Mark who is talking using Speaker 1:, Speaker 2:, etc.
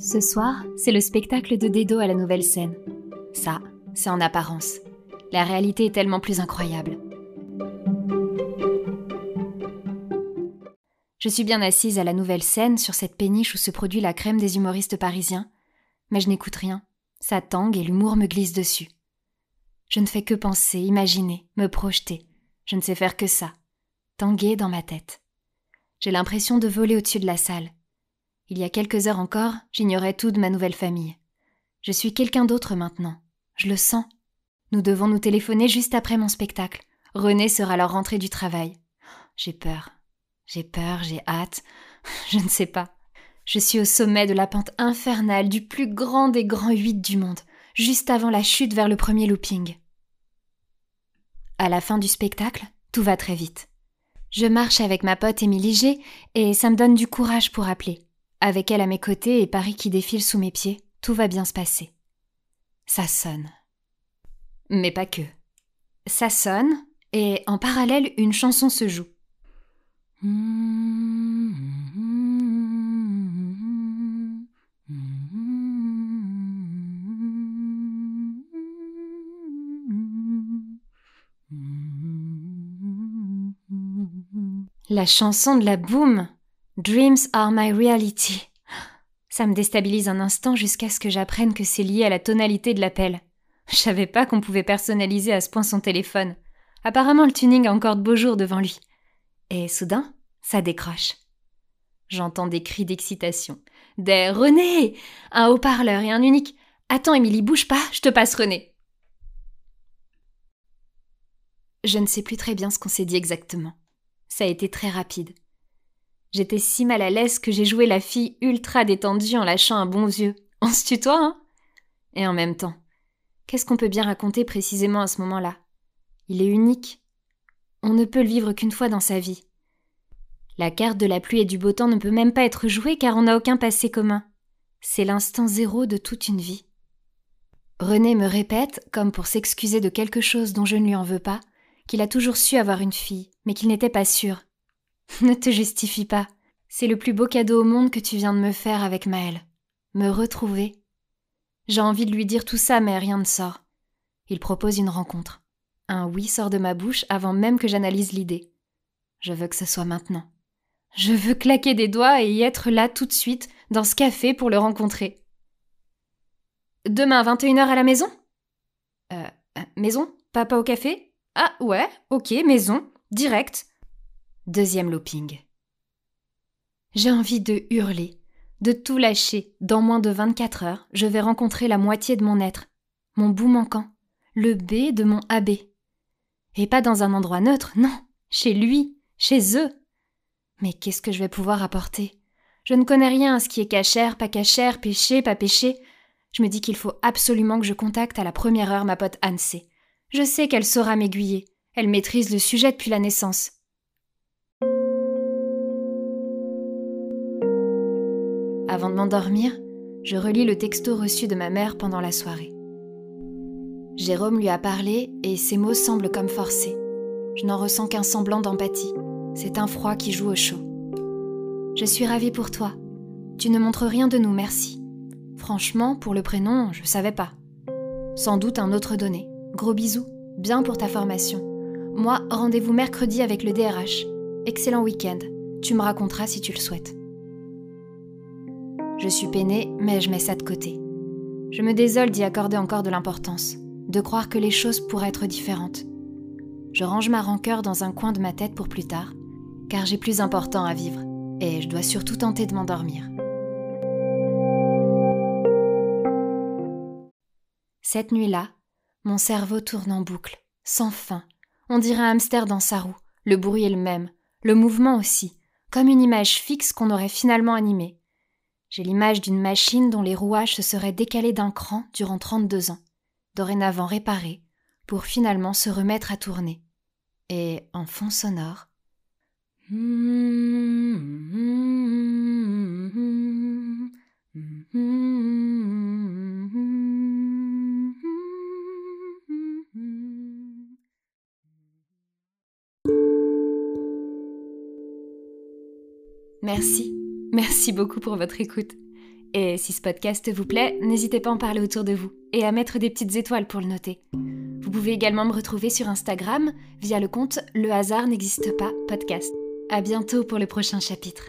Speaker 1: Ce soir, c'est le spectacle de Dedo à la nouvelle scène. Ça, c'est en apparence. La réalité est tellement plus incroyable. Je suis bien assise à la nouvelle scène sur cette péniche où se produit la crème des humoristes parisiens, mais je n'écoute rien. Ça tangue et l'humour me glisse dessus. Je ne fais que penser, imaginer, me projeter. Je ne sais faire que ça. Tanguer dans ma tête. J'ai l'impression de voler au-dessus de la salle. Il y a quelques heures encore, j'ignorais tout de ma nouvelle famille. Je suis quelqu'un d'autre maintenant. Je le sens. Nous devons nous téléphoner juste après mon spectacle. René sera alors rentré du travail. J'ai peur. J'ai peur, j'ai hâte. Je ne sais pas. Je suis au sommet de la pente infernale du plus grand des grands huit du monde, juste avant la chute vers le premier looping. À la fin du spectacle, tout va très vite. Je marche avec ma pote Émilie G et ça me donne du courage pour appeler. Avec elle à mes côtés et Paris qui défile sous mes pieds, tout va bien se passer. Ça sonne. Mais pas que. Ça sonne et en parallèle une chanson se joue. La chanson de la boum. Dreams are my reality. Ça me déstabilise un instant jusqu'à ce que j'apprenne que c'est lié à la tonalité de l'appel. Je savais pas qu'on pouvait personnaliser à ce point son téléphone. Apparemment, le tuning a encore de beaux jours devant lui. Et soudain, ça décroche. J'entends des cris d'excitation. Des René Un haut-parleur et un unique. Attends, Émilie, bouge pas, je te passe René. Je ne sais plus très bien ce qu'on s'est dit exactement. Ça a été très rapide. J'étais si mal à l'aise que j'ai joué la fille ultra détendue en lâchant un bon yeux. On se tutoie, hein? Et en même temps, qu'est-ce qu'on peut bien raconter précisément à ce moment-là? Il est unique. On ne peut le vivre qu'une fois dans sa vie. La carte de la pluie et du beau temps ne peut même pas être jouée car on n'a aucun passé commun. C'est l'instant zéro de toute une vie. René me répète, comme pour s'excuser de quelque chose dont je ne lui en veux pas, qu'il a toujours su avoir une fille, mais qu'il n'était pas sûr. ne te justifie pas. C'est le plus beau cadeau au monde que tu viens de me faire avec Maël. Me retrouver. J'ai envie de lui dire tout ça, mais rien ne sort. Il propose une rencontre. Un oui sort de ma bouche avant même que j'analyse l'idée. Je veux que ce soit maintenant. Je veux claquer des doigts et y être là tout de suite, dans ce café, pour le rencontrer. Demain, 21h à la maison? Euh, euh, maison? Papa au café? Ah ouais, ok, maison, direct. Deuxième looping. J'ai envie de hurler, de tout lâcher. Dans moins de 24 heures, je vais rencontrer la moitié de mon être, mon bout manquant, le B de mon AB. Et pas dans un endroit neutre, non, chez lui, chez eux. Mais qu'est-ce que je vais pouvoir apporter? Je ne connais rien à ce qui est cachère, pas cachère, péché, pas péché. Je me dis qu'il faut absolument que je contacte à la première heure ma pote Anne je sais qu'elle saura m'aiguiller. Elle maîtrise le sujet depuis la naissance. Avant de m'endormir, je relis le texto reçu de ma mère pendant la soirée. Jérôme lui a parlé et ses mots semblent comme forcés. Je n'en ressens qu'un semblant d'empathie. C'est un froid qui joue au chaud. Je suis ravie pour toi. Tu ne montres rien de nous, merci. Franchement, pour le prénom, je savais pas. Sans doute un autre donné. Gros bisous, bien pour ta formation. Moi, rendez-vous mercredi avec le DRH. Excellent week-end. Tu me raconteras si tu le souhaites. Je suis peinée, mais je mets ça de côté. Je me désole d'y accorder encore de l'importance, de croire que les choses pourraient être différentes. Je range ma rancœur dans un coin de ma tête pour plus tard, car j'ai plus important à vivre, et je dois surtout tenter de m'endormir. Cette nuit-là, mon cerveau tourne en boucle, sans fin. On dirait un hamster dans sa roue. Le bruit est le même, le mouvement aussi, comme une image fixe qu'on aurait finalement animée. J'ai l'image d'une machine dont les rouages se seraient décalés d'un cran durant 32 ans, dorénavant réparée, pour finalement se remettre à tourner. Et en fond sonore. Merci, merci beaucoup pour votre écoute. Et si ce podcast vous plaît, n'hésitez pas à en parler autour de vous et à mettre des petites étoiles pour le noter. Vous pouvez également me retrouver sur Instagram via le compte Le hasard n'existe pas podcast. À bientôt pour le prochain chapitre.